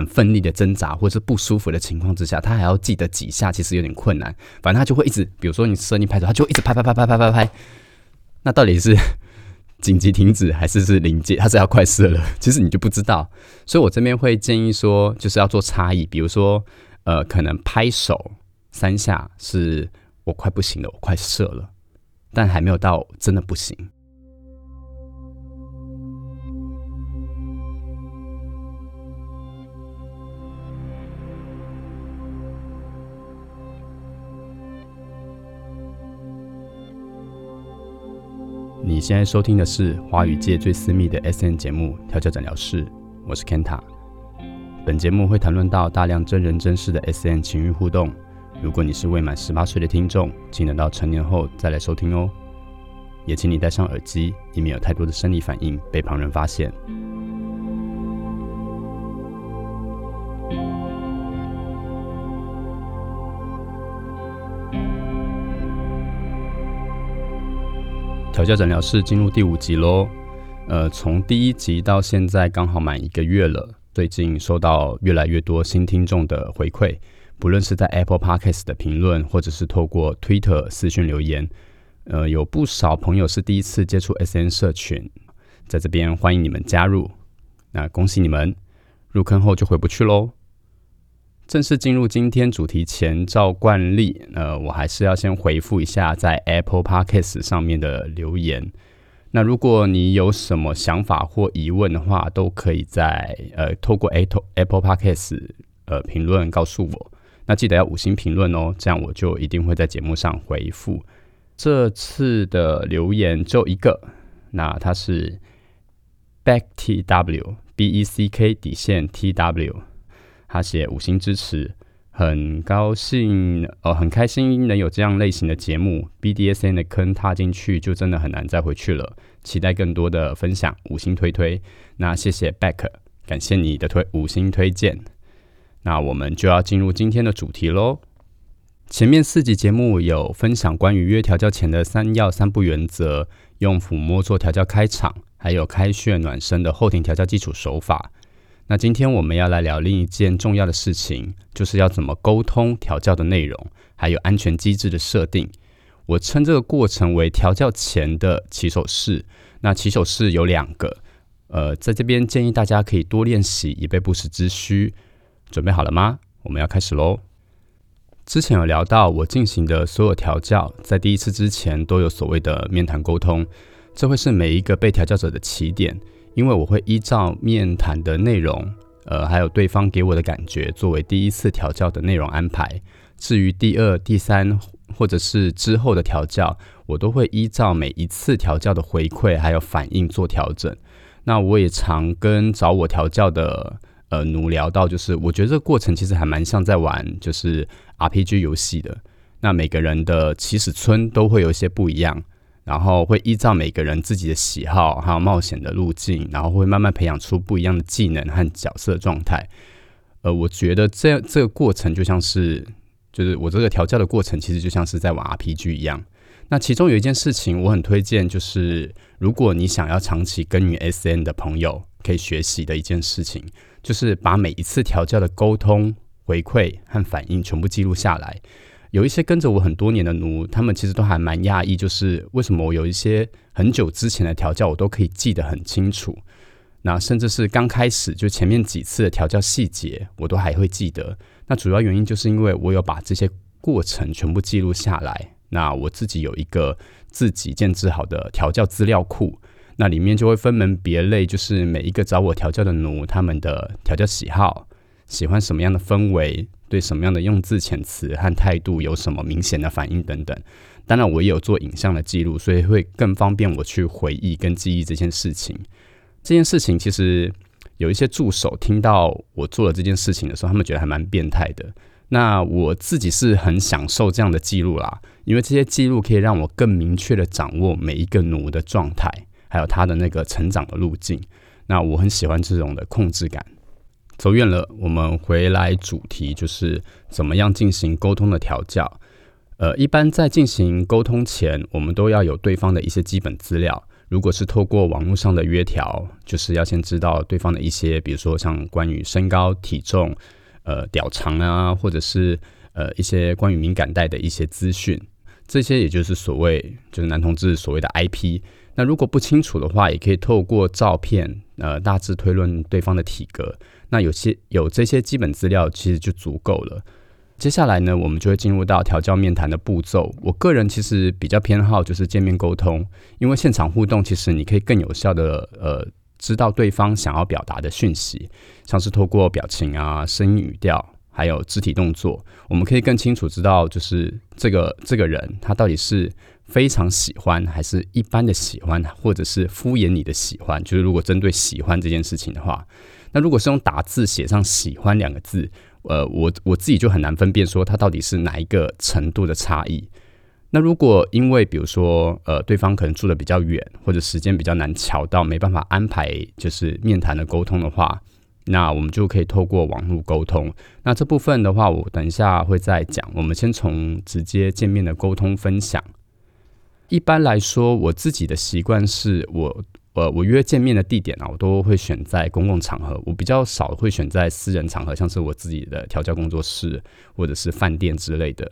很奋力的挣扎或者是不舒服的情况之下，他还要记得几下，其实有点困难。反正他就会一直，比如说你设定拍手，他就一直拍拍拍拍拍拍拍。那到底是 紧急停止还是是临界？他是要快射了，其实你就不知道。所以我这边会建议说，就是要做差异，比如说呃，可能拍手三下是我快不行了，我快射了，但还没有到真的不行。你现在收听的是华语界最私密的 S N 节目《调教诊疗室》，我是 Kenta。本节目会谈论到大量真人真事的 S N 情欲互动。如果你是未满十八岁的听众，请等到成年后再来收听哦。也请你戴上耳机，以免有太多的生理反应被旁人发现。调教诊疗室进入第五集喽，呃，从第一集到现在刚好满一个月了。最近收到越来越多新听众的回馈，不论是在 Apple Podcast 的评论，或者是透过 Twitter 私讯留言，呃，有不少朋友是第一次接触 SN 社群，在这边欢迎你们加入。那恭喜你们，入坑后就回不去喽。正式进入今天主题前，照惯例，呃，我还是要先回复一下在 Apple Podcast 上面的留言。那如果你有什么想法或疑问的话，都可以在呃透过 Apple Apple Podcast 呃评论告诉我。那记得要五星评论哦，这样我就一定会在节目上回复。这次的留言就一个，那它是 Back T W B E C K 底线 T W。他写五星支持，很高兴哦，很开心能有这样类型的节目。BDSN 的坑踏进去就真的很难再回去了，期待更多的分享，五星推推。那谢谢 Back，感谢你的推五星推荐。那我们就要进入今天的主题喽。前面四集节目有分享关于约调教前的三要三不原则，用抚摸做调教开场，还有开穴暖身的后庭调教基础手法。那今天我们要来聊另一件重要的事情，就是要怎么沟通调教的内容，还有安全机制的设定。我称这个过程为调教前的起手式。那起手式有两个，呃，在这边建议大家可以多练习，以备不时之需。准备好了吗？我们要开始喽。之前有聊到，我进行的所有调教，在第一次之前都有所谓的面谈沟通，这会是每一个被调教者的起点。因为我会依照面谈的内容，呃，还有对方给我的感觉，作为第一次调教的内容安排。至于第二、第三或者是之后的调教，我都会依照每一次调教的回馈还有反应做调整。那我也常跟找我调教的呃奴聊到，就是我觉得这个过程其实还蛮像在玩就是 RPG 游戏的。那每个人的起始村都会有一些不一样。然后会依照每个人自己的喜好，还有冒险的路径，然后会慢慢培养出不一样的技能和角色状态。呃，我觉得这这个过程就像是，就是我这个调教的过程，其实就像是在玩 RPG 一样。那其中有一件事情我很推荐，就是如果你想要长期耕耘 SN 的朋友，可以学习的一件事情，就是把每一次调教的沟通、回馈和反应全部记录下来。有一些跟着我很多年的奴，他们其实都还蛮讶异，就是为什么我有一些很久之前的调教，我都可以记得很清楚。那甚至是刚开始就前面几次的调教细节，我都还会记得。那主要原因就是因为我有把这些过程全部记录下来。那我自己有一个自己建制好的调教资料库，那里面就会分门别类，就是每一个找我调教的奴，他们的调教喜好，喜欢什么样的氛围。对什么样的用字遣词和态度有什么明显的反应等等，当然我也有做影像的记录，所以会更方便我去回忆跟记忆这件事情。这件事情其实有一些助手听到我做了这件事情的时候，他们觉得还蛮变态的。那我自己是很享受这样的记录啦，因为这些记录可以让我更明确的掌握每一个奴的状态，还有他的那个成长的路径。那我很喜欢这种的控制感。走远了，我们回来主题就是怎么样进行沟通的调教。呃，一般在进行沟通前，我们都要有对方的一些基本资料，如果是透过网络上的约条，就是要先知道对方的一些，比如说像关于身高、体重、呃屌长啊，或者是呃一些关于敏感带的一些资讯，这些也就是所谓就是男同志所谓的 IP。那如果不清楚的话，也可以透过照片，呃大致推论对方的体格。那有些有这些基本资料，其实就足够了。接下来呢，我们就会进入到调教面谈的步骤。我个人其实比较偏好就是见面沟通，因为现场互动，其实你可以更有效的呃知道对方想要表达的讯息，像是透过表情啊、声音、语调，还有肢体动作，我们可以更清楚知道就是这个这个人他到底是非常喜欢，还是一般的喜欢，或者是敷衍你的喜欢。就是如果针对喜欢这件事情的话，那如果是用打字写上“喜欢”两个字。呃，我我自己就很难分辨说它到底是哪一个程度的差异。那如果因为比如说呃对方可能住的比较远，或者时间比较难瞧到，没办法安排就是面谈的沟通的话，那我们就可以透过网络沟通。那这部分的话，我等一下会再讲。我们先从直接见面的沟通分享。一般来说，我自己的习惯是我。呃，我约见面的地点啊，我都会选在公共场合。我比较少会选在私人场合，像是我自己的调教工作室或者是饭店之类的。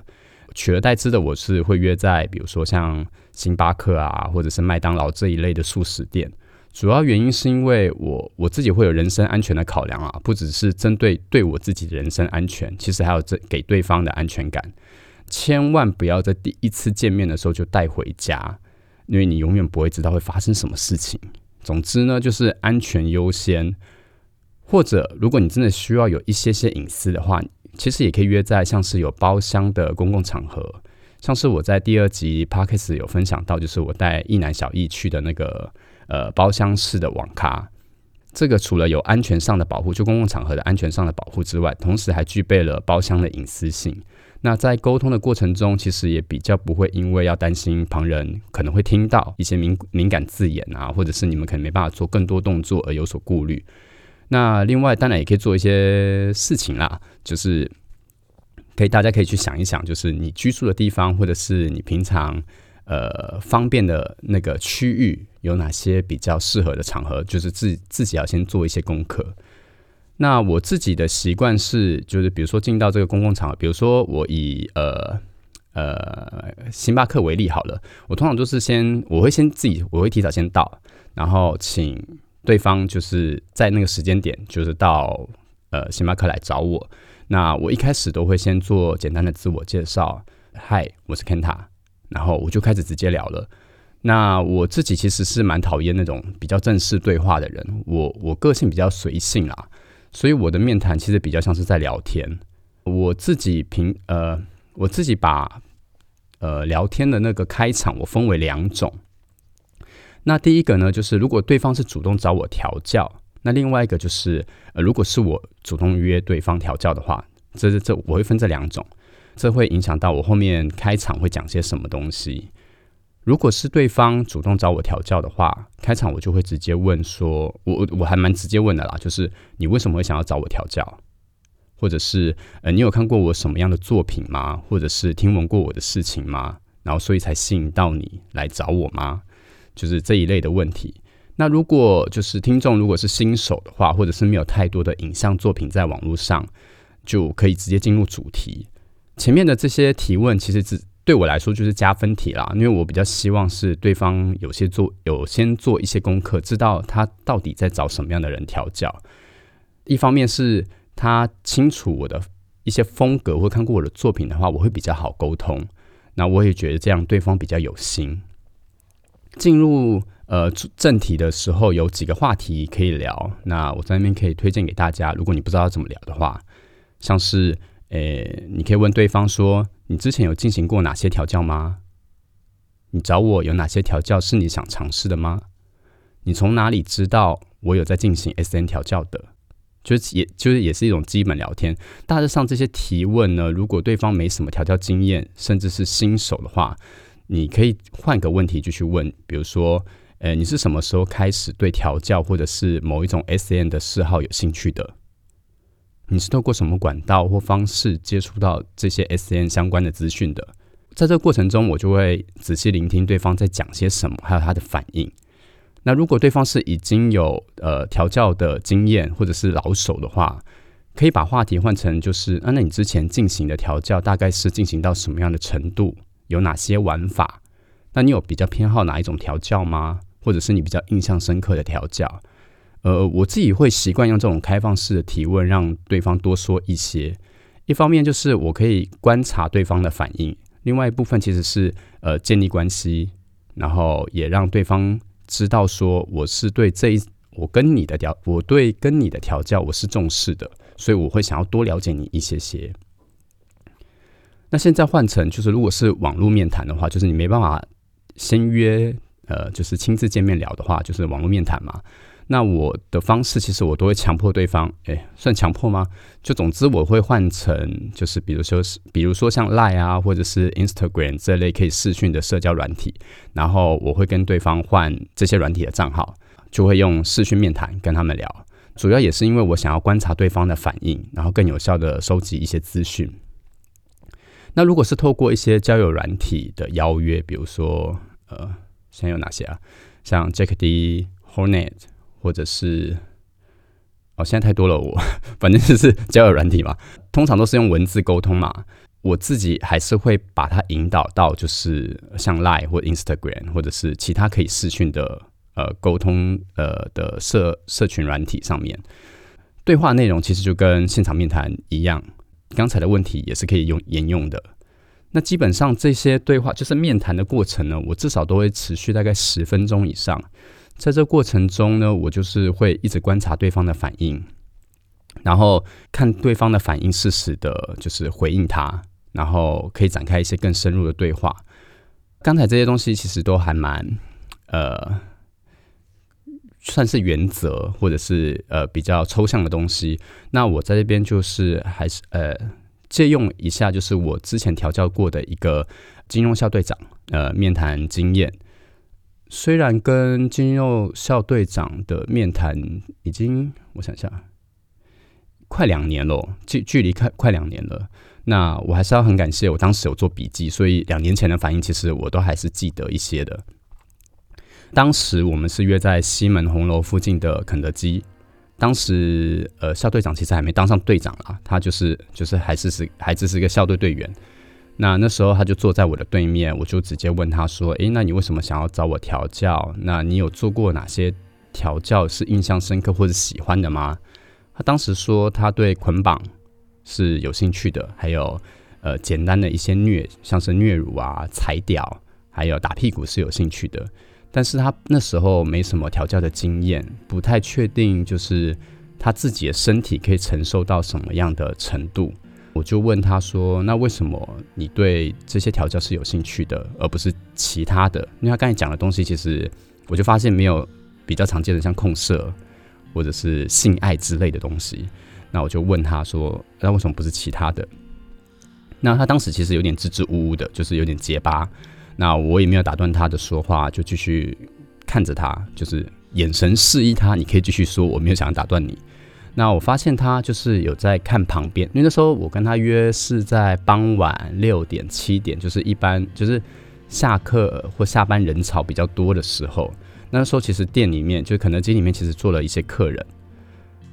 取而代之的，我是会约在比如说像星巴克啊，或者是麦当劳这一类的素食店。主要原因是因为我我自己会有人身安全的考量啊，不只是针对对我自己的人身安全，其实还有这给对方的安全感。千万不要在第一次见面的时候就带回家。因为你永远不会知道会发生什么事情。总之呢，就是安全优先。或者，如果你真的需要有一些些隐私的话，其实也可以约在像是有包厢的公共场合。像是我在第二集 podcast 有分享到，就是我带一男小艺去的那个呃包厢式的网咖。这个除了有安全上的保护，就公共场合的安全上的保护之外，同时还具备了包厢的隐私性。那在沟通的过程中，其实也比较不会因为要担心旁人可能会听到一些敏敏感字眼啊，或者是你们可能没办法做更多动作而有所顾虑。那另外当然也可以做一些事情啦，就是可以大家可以去想一想，就是你居住的地方或者是你平常呃方便的那个区域有哪些比较适合的场合，就是自自己要先做一些功课。那我自己的习惯是，就是比如说进到这个公共场合，比如说我以呃呃星巴克为例好了，我通常都是先我会先自己我会提早先到，然后请对方就是在那个时间点就是到呃星巴克来找我。那我一开始都会先做简单的自我介绍，嗨，我是 Kenta，然后我就开始直接聊了。那我自己其实是蛮讨厌那种比较正式对话的人，我我个性比较随性啦。所以我的面谈其实比较像是在聊天。我自己平呃，我自己把呃聊天的那个开场我分为两种。那第一个呢，就是如果对方是主动找我调教，那另外一个就是呃，如果是我主动约对方调教的话，这这这我会分这两种，这会影响到我后面开场会讲些什么东西。如果是对方主动找我调教的话，开场我就会直接问说，我我还蛮直接问的啦，就是你为什么会想要找我调教，或者是呃你有看过我什么样的作品吗？或者是听闻过我的事情吗？然后所以才吸引到你来找我吗？就是这一类的问题。那如果就是听众如果是新手的话，或者是没有太多的影像作品在网络上，就可以直接进入主题。前面的这些提问其实只。对我来说就是加分题啦，因为我比较希望是对方有些做有先做一些功课，知道他到底在找什么样的人调教。一方面是他清楚我的一些风格，或看过我的作品的话，我会比较好沟通。那我也觉得这样对方比较有心。进入呃正题的时候，有几个话题可以聊。那我在那边可以推荐给大家，如果你不知道怎么聊的话，像是诶，你可以问对方说。你之前有进行过哪些调教吗？你找我有哪些调教是你想尝试的吗？你从哪里知道我有在进行 S N 调教的？就是也就是也是一种基本聊天。大致上这些提问呢，如果对方没什么调教经验，甚至是新手的话，你可以换个问题继续问，比如说，呃，你是什么时候开始对调教或者是某一种 S N 的嗜好有兴趣的？你是透过什么管道或方式接触到这些 S N 相关的资讯的？在这个过程中，我就会仔细聆听对方在讲些什么，还有他的反应。那如果对方是已经有呃调教的经验或者是老手的话，可以把话题换成就是啊，那你之前进行的调教大概是进行到什么样的程度？有哪些玩法？那你有比较偏好哪一种调教吗？或者是你比较印象深刻的调教？呃，我自己会习惯用这种开放式的提问，让对方多说一些。一方面就是我可以观察对方的反应，另外一部分其实是呃建立关系，然后也让对方知道说我是对这一我跟你的调，我对跟你的调教我是重视的，所以我会想要多了解你一些些。那现在换成就是如果是网络面谈的话，就是你没办法先约呃，就是亲自见面聊的话，就是网络面谈嘛。那我的方式其实我都会强迫对方，哎，算强迫吗？就总之我会换成就是，比如说是，比如说像 Line 啊，或者是 Instagram 这类可以视讯的社交软体，然后我会跟对方换这些软体的账号，就会用视讯面谈跟他们聊。主要也是因为我想要观察对方的反应，然后更有效的收集一些资讯。那如果是透过一些交友软体的邀约，比如说呃，现在有哪些啊？像 Jack D Hornet。或者是哦，现在太多了，我 反正就是交友软体嘛，通常都是用文字沟通嘛。我自己还是会把它引导到，就是像 Line 或 Instagram 或者是其他可以视讯的呃沟通呃的社社群软体上面。对话内容其实就跟现场面谈一样，刚才的问题也是可以用沿用的。那基本上这些对话就是面谈的过程呢，我至少都会持续大概十分钟以上。在这过程中呢，我就是会一直观察对方的反应，然后看对方的反应，适时的就是回应他，然后可以展开一些更深入的对话。刚才这些东西其实都还蛮呃，算是原则或者是呃比较抽象的东西。那我在这边就是还是呃借用一下，就是我之前调教过的一个金融校队长呃面谈经验。虽然跟金肉校队长的面谈已经，我想想，快两年了，距距离快快两年了。那我还是要很感谢，我当时有做笔记，所以两年前的反应其实我都还是记得一些的。当时我们是约在西门红楼附近的肯德基，当时呃校队长其实还没当上队长啊，他就是就是还是是还只是一个校队队员。那那时候他就坐在我的对面，我就直接问他说：“诶，那你为什么想要找我调教？那你有做过哪些调教是印象深刻或者喜欢的吗？”他当时说他对捆绑是有兴趣的，还有呃简单的一些虐，像是虐乳啊、踩屌，还有打屁股是有兴趣的。但是他那时候没什么调教的经验，不太确定就是他自己的身体可以承受到什么样的程度。我就问他说：“那为什么你对这些调教是有兴趣的，而不是其他的？因为他刚才讲的东西，其实我就发现没有比较常见的，像控射或者是性爱之类的东西。那我就问他说：那为什么不是其他的？那他当时其实有点支支吾吾的，就是有点结巴。那我也没有打断他的说话，就继续看着他，就是眼神示意他，你可以继续说，我没有想要打断你。”那我发现他就是有在看旁边，因为那时候我跟他约是在傍晚六点七点，就是一般就是下课或下班人潮比较多的时候。那时候其实店里面就肯德基里面其实坐了一些客人，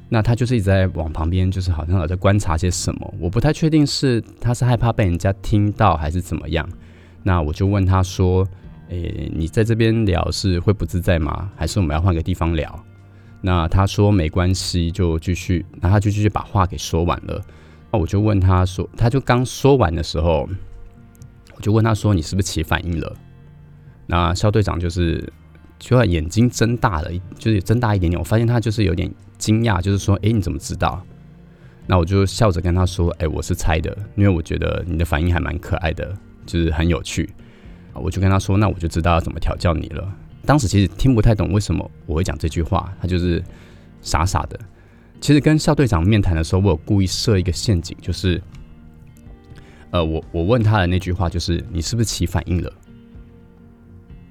那他就是一直在往旁边，就是好像在观察些什么。我不太确定是他是害怕被人家听到还是怎么样。那我就问他说：“诶，你在这边聊是会不自在吗？还是我们要换个地方聊？”那他说没关系，就继续，然后他就继续把话给说完了。那我就问他说，他就刚说完的时候，我就问他说，你是不是起反应了？那肖队长就是就眼睛睁大了，就是睁大一点点。我发现他就是有点惊讶，就是说，哎，你怎么知道？那我就笑着跟他说，哎，我是猜的，因为我觉得你的反应还蛮可爱的，就是很有趣。我就跟他说，那我就知道要怎么调教你了。当时其实听不太懂为什么我会讲这句话，他就是傻傻的。其实跟校队长面谈的时候，我有故意设一个陷阱，就是，呃，我我问他的那句话就是“你是不是起反应了？”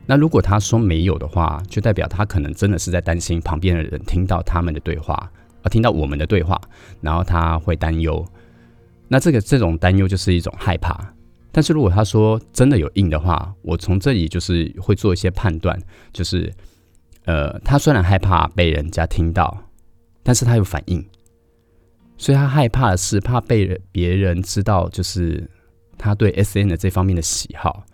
那如果他说没有的话，就代表他可能真的是在担心旁边的人听到他们的对话，啊，听到我们的对话，然后他会担忧。那这个这种担忧就是一种害怕。但是如果他说真的有硬的话，我从这里就是会做一些判断，就是呃，他虽然害怕被人家听到，但是他有反应，所以他害怕的是怕被别人知道，就是他对 S N 的这方面的喜好。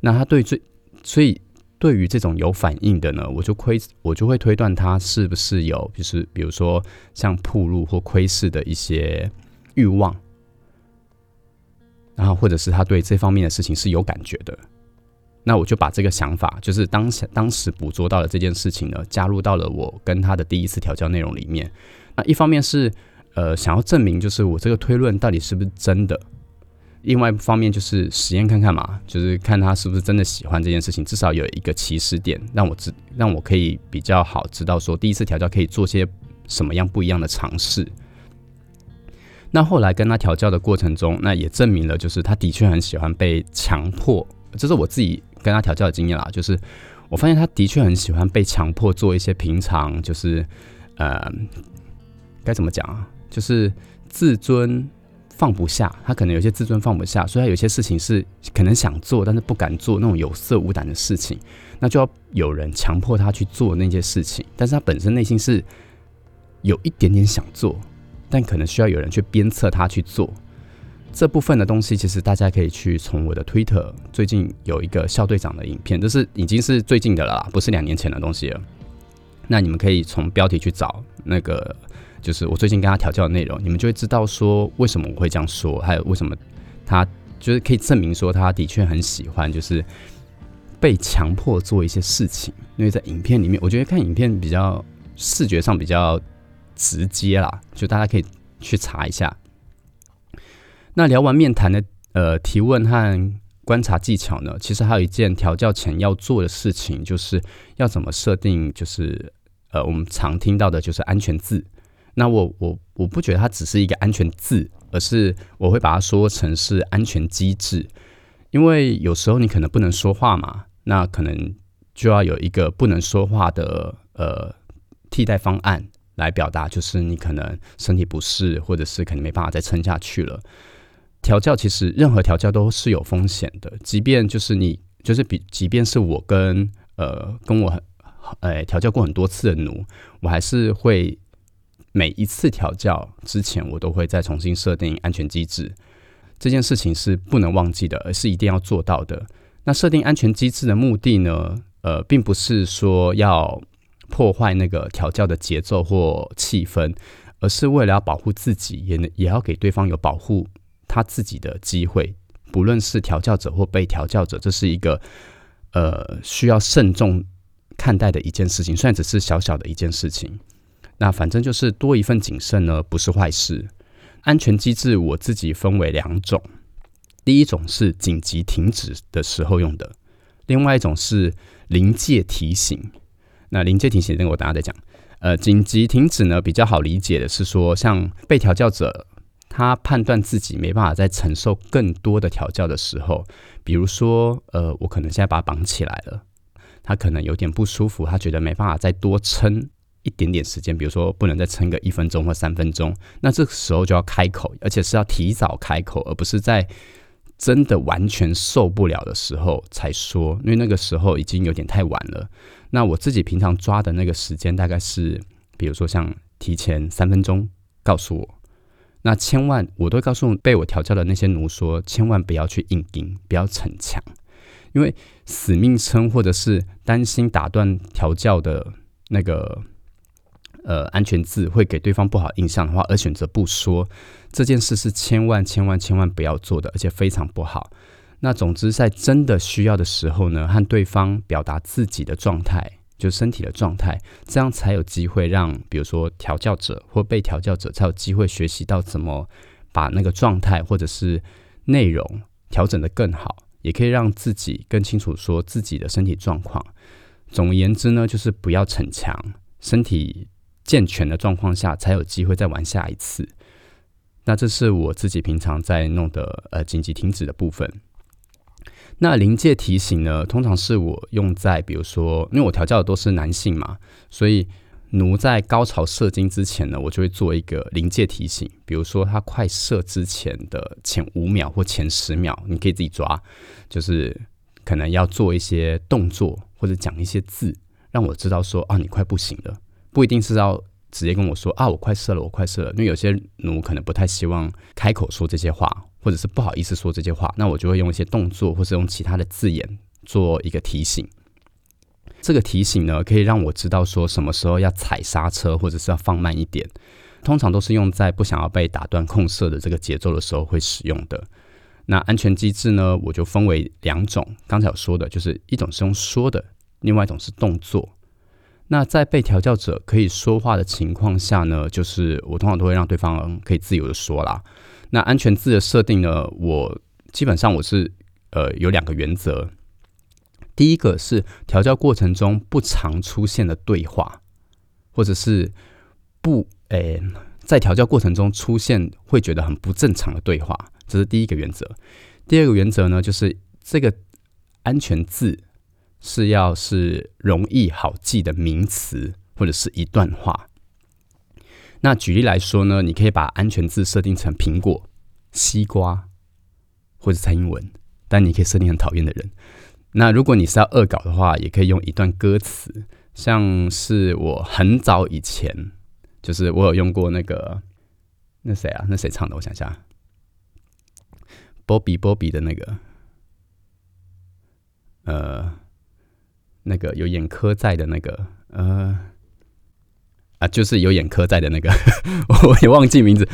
那他对最，所以对于这种有反应的呢，我就亏，我就会推断他是不是有，就是比如说像铺路或窥视的一些欲望，然后或者是他对这方面的事情是有感觉的。那我就把这个想法，就是当下当时捕捉到了这件事情呢，加入到了我跟他的第一次调教内容里面。那一方面是呃想要证明，就是我这个推论到底是不是真的；另外一方面就是实验看看嘛，就是看他是不是真的喜欢这件事情，至少有一个起始点，让我知让我可以比较好知道说第一次调教可以做些什么样不一样的尝试。那后来跟他调教的过程中，那也证明了，就是他的确很喜欢被强迫，这是我自己。跟他调教的经验啦，就是我发现他的确很喜欢被强迫做一些平常就是呃该怎么讲啊，就是自尊放不下，他可能有些自尊放不下，所以他有些事情是可能想做但是不敢做那种有色无胆的事情，那就要有人强迫他去做那些事情，但是他本身内心是有一点点想做，但可能需要有人去鞭策他去做。这部分的东西，其实大家可以去从我的推特最近有一个校队长的影片，这是已经是最近的了，不是两年前的东西了。那你们可以从标题去找那个，就是我最近跟他调教的内容，你们就会知道说为什么我会这样说，还有为什么他就是可以证明说他的确很喜欢，就是被强迫做一些事情。因为在影片里面，我觉得看影片比较视觉上比较直接啦，就大家可以去查一下。那聊完面谈的呃提问和观察技巧呢，其实还有一件调教前要做的事情，就是要怎么设定，就是呃我们常听到的就是安全字。那我我我不觉得它只是一个安全字，而是我会把它说成是安全机制，因为有时候你可能不能说话嘛，那可能就要有一个不能说话的呃替代方案来表达，就是你可能身体不适，或者是可能没办法再撑下去了。调教其实任何调教都是有风险的，即便就是你就是比，即便是我跟呃跟我呃调教过很多次的奴，我还是会每一次调教之前，我都会再重新设定安全机制。这件事情是不能忘记的，而是一定要做到的。那设定安全机制的目的呢？呃，并不是说要破坏那个调教的节奏或气氛，而是为了要保护自己，也能也要给对方有保护。他自己的机会，不论是调教者或被调教者，这是一个呃需要慎重看待的一件事情。虽然只是小小的一件事情，那反正就是多一份谨慎呢，不是坏事。安全机制我自己分为两种，第一种是紧急停止的时候用的，另外一种是临界提醒。那临界提醒那我等下再讲。呃，紧急停止呢比较好理解的是说，像被调教者。他判断自己没办法再承受更多的调教的时候，比如说，呃，我可能现在把他绑起来了，他可能有点不舒服，他觉得没办法再多撑一点点时间，比如说不能再撑个一分钟或三分钟，那这个时候就要开口，而且是要提早开口，而不是在真的完全受不了的时候才说，因为那个时候已经有点太晚了。那我自己平常抓的那个时间大概是，比如说像提前三分钟告诉我。那千万，我都告诉被我调教的那些奴说，千万不要去硬盯，不要逞强，因为死命撑或者是担心打断调教的那个呃安全字会给对方不好印象的话，而选择不说这件事是千万千万千万不要做的，而且非常不好。那总之，在真的需要的时候呢，和对方表达自己的状态。就身体的状态，这样才有机会让，比如说调教者或被调教者才有机会学习到怎么把那个状态或者是内容调整的更好，也可以让自己更清楚说自己的身体状况。总而言之呢，就是不要逞强，身体健全的状况下才有机会再玩下一次。那这是我自己平常在弄的呃紧急停止的部分。那临界提醒呢？通常是我用在，比如说，因为我调教的都是男性嘛，所以奴在高潮射精之前呢，我就会做一个临界提醒。比如说，他快射之前的前五秒或前十秒，你可以自己抓，就是可能要做一些动作或者讲一些字，让我知道说啊，你快不行了，不一定是要直接跟我说啊，我快射了，我快射了，因为有些奴可能不太希望开口说这些话，或者是不好意思说这些话，那我就会用一些动作，或是用其他的字眼做一个提醒。这个提醒呢，可以让我知道说什么时候要踩刹车，或者是要放慢一点。通常都是用在不想要被打断控射的这个节奏的时候会使用的。那安全机制呢，我就分为两种。刚才有说的，就是一种是用说的，另外一种是动作。那在被调教者可以说话的情况下呢，就是我通常都会让对方可以自由的说啦。那安全字的设定呢，我基本上我是呃有两个原则。第一个是调教过程中不常出现的对话，或者是不诶，在调教过程中出现会觉得很不正常的对话，这是第一个原则。第二个原则呢，就是这个安全字是要是容易好记的名词或者是一段话。那举例来说呢，你可以把安全字设定成苹果、西瓜或者蔡英文，但你可以设定很讨厌的人。那如果你是要恶搞的话，也可以用一段歌词，像是我很早以前，就是我有用过那个那谁啊？那谁唱的？我想一下，Bobby Bobby 的那个，呃，那个有眼科在的那个，呃，啊，就是有眼科在的那个，我也忘记名字，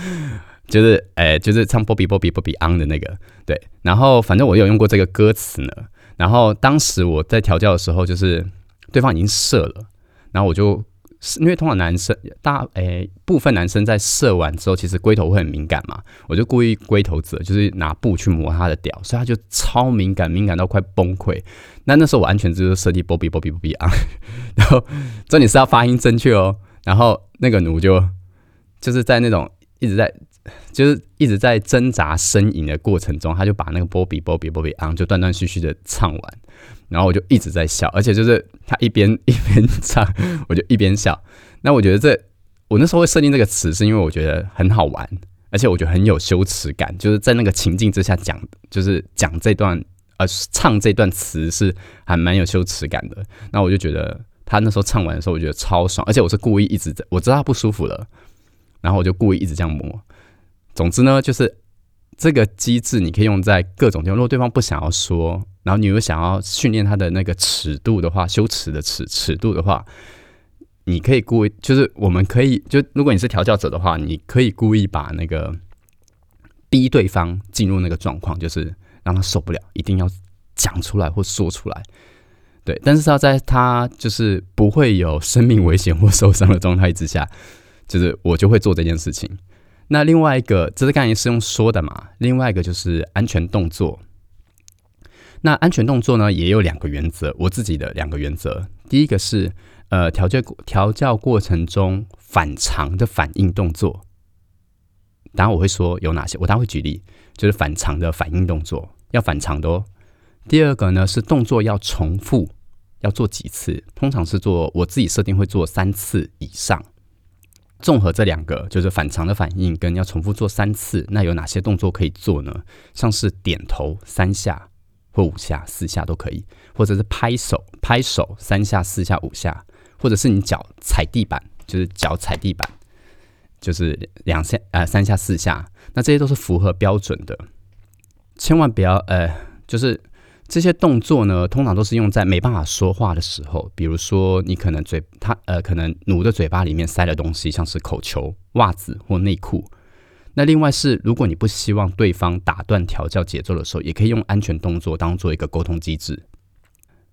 就是哎，就是唱 Bobby Bobby Bobby on 的那个，对。然后反正我有用过这个歌词呢。然后当时我在调教的时候，就是对方已经射了，然后我就是因为通常男生大诶部分男生在射完之后，其实龟头会很敏感嘛，我就故意龟头子就是拿布去磨他的屌，所以他就超敏感，敏感到快崩溃。那那时候我完全就是设计波比波比波比啊，然后这里是要发音正确哦，然后那个奴就就是在那种一直在。就是一直在挣扎呻吟的过程中，他就把那个波比波比波比昂就断断续续的唱完，然后我就一直在笑，而且就是他一边 一边唱，我就一边笑。那我觉得这我那时候会设定这个词，是因为我觉得很好玩，而且我觉得很有羞耻感，就是在那个情境之下讲，就是讲这段呃唱这段词是还蛮有羞耻感的。那我就觉得他那时候唱完的时候，我觉得超爽，而且我是故意一直在，我知道他不舒服了，然后我就故意一直这样摸。总之呢，就是这个机制你可以用在各种地方。如果对方不想要说，然后你又想要训练他的那个尺度的话，羞耻的尺尺度的话，你可以故意，就是我们可以就如果你是调教者的话，你可以故意把那个逼对方进入那个状况，就是让他受不了，一定要讲出来或说出来。对，但是要在他就是不会有生命危险或受伤的状态之下，就是我就会做这件事情。那另外一个，这是刚才是用说的嘛？另外一个就是安全动作。那安全动作呢，也有两个原则，我自己的两个原则。第一个是，呃，调教调教过程中反常的反应动作。当然我会说有哪些，我待会举例，就是反常的反应动作要反常的哦。第二个呢是动作要重复，要做几次？通常是做我自己设定会做三次以上。综合这两个，就是反常的反应跟要重复做三次，那有哪些动作可以做呢？像是点头三下或五下、四下都可以，或者是拍手拍手三下、四下、五下，或者是你脚踩地板，就是脚踩地板，就是两下呃三下四下，那这些都是符合标准的，千万不要呃就是。这些动作呢，通常都是用在没办法说话的时候，比如说你可能嘴他呃，可能奴的嘴巴里面塞了东西，像是口球、袜子或内裤。那另外是，如果你不希望对方打断调教节奏的时候，也可以用安全动作当做一个沟通机制。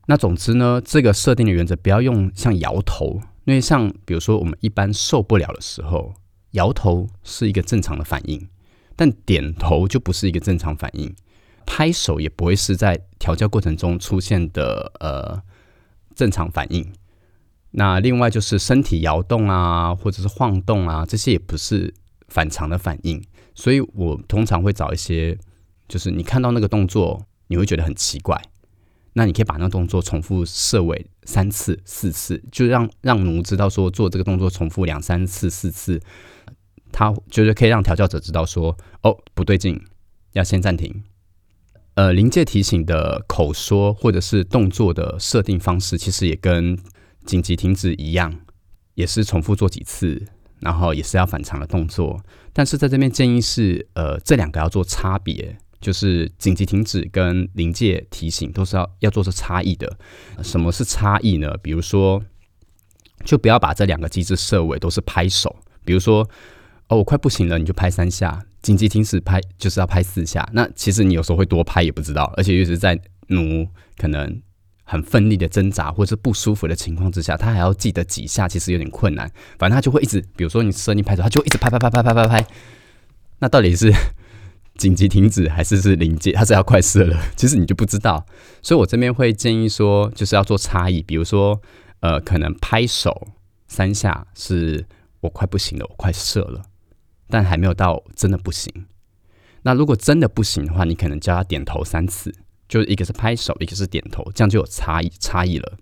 那总之呢，这个设定的原则不要用像摇头，因为像比如说我们一般受不了的时候，摇头是一个正常的反应，但点头就不是一个正常反应。拍手也不会是在调教过程中出现的呃正常反应。那另外就是身体摇动啊，或者是晃动啊，这些也不是反常的反应。所以我通常会找一些，就是你看到那个动作，你会觉得很奇怪，那你可以把那个动作重复设为三次、四次，就让让奴知道说做这个动作重复两三次、四次，他就是可以让调教者知道说哦不对劲，要先暂停。呃，临界提醒的口说或者是动作的设定方式，其实也跟紧急停止一样，也是重复做几次，然后也是要反常的动作。但是在这边建议是，呃，这两个要做差别，就是紧急停止跟临界提醒都是要要做出差异的。什么是差异呢？比如说，就不要把这两个机制设为都是拍手。比如说，哦，我快不行了，你就拍三下；紧急停止拍就是要拍四下。那其实你有时候会多拍也不知道，而且又是在努可能。很奋力的挣扎，或者是不舒服的情况之下，他还要记得几下，其实有点困难。反正他就会一直，比如说你设定拍手，他就一直拍拍拍拍拍拍拍。那到底是紧急停止还是是临界？他是要快射了，其实你就不知道。所以我这边会建议说，就是要做差异。比如说，呃，可能拍手三下是我快不行了，我快射了，但还没有到真的不行。那如果真的不行的话，你可能叫他点头三次。就一个是拍手，一个是点头，这样就有差异差异了。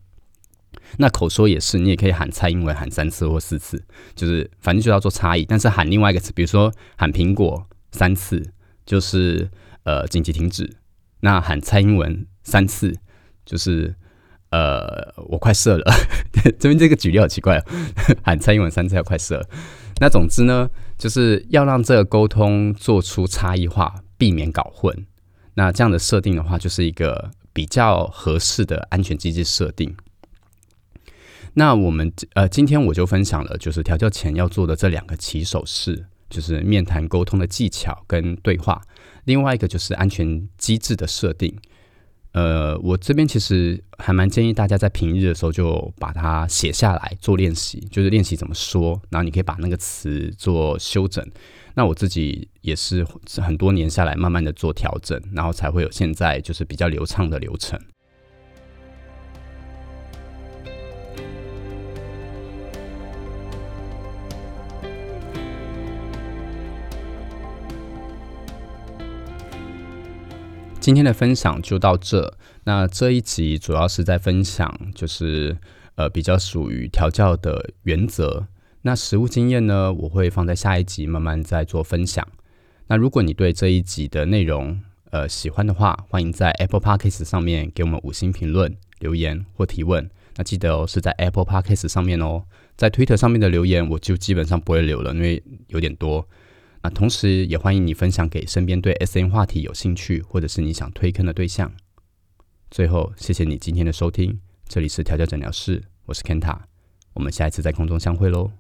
那口说也是，你也可以喊蔡英文喊三次或四次，就是反正就要做差异。但是喊另外一个词，比如说喊苹果三次，就是呃紧急停止；那喊蔡英文三次，就是呃我快射了。这边这个举例好奇怪哦，喊蔡英文三次要快射。那总之呢，就是要让这个沟通做出差异化，避免搞混。那这样的设定的话，就是一个比较合适的安全机制设定。那我们呃，今天我就分享了，就是调教前要做的这两个起手式，就是面谈沟通的技巧跟对话。另外一个就是安全机制的设定。呃，我这边其实还蛮建议大家在平日的时候就把它写下来做练习，就是练习怎么说，然后你可以把那个词做修整。那我自己也是很多年下来，慢慢的做调整，然后才会有现在就是比较流畅的流程。今天的分享就到这。那这一集主要是在分享，就是呃比较属于调教的原则。那实物经验呢？我会放在下一集慢慢再做分享。那如果你对这一集的内容呃喜欢的话，欢迎在 Apple Podcast 上面给我们五星评论、留言或提问。那记得哦，是在 Apple Podcast 上面哦，在 Twitter 上面的留言我就基本上不会留了，因为有点多。啊同时也欢迎你分享给身边对 S N 话题有兴趣或者是你想推坑的对象。最后，谢谢你今天的收听，这里是调教诊疗室，我是 Kenta，我们下一次在空中相会喽。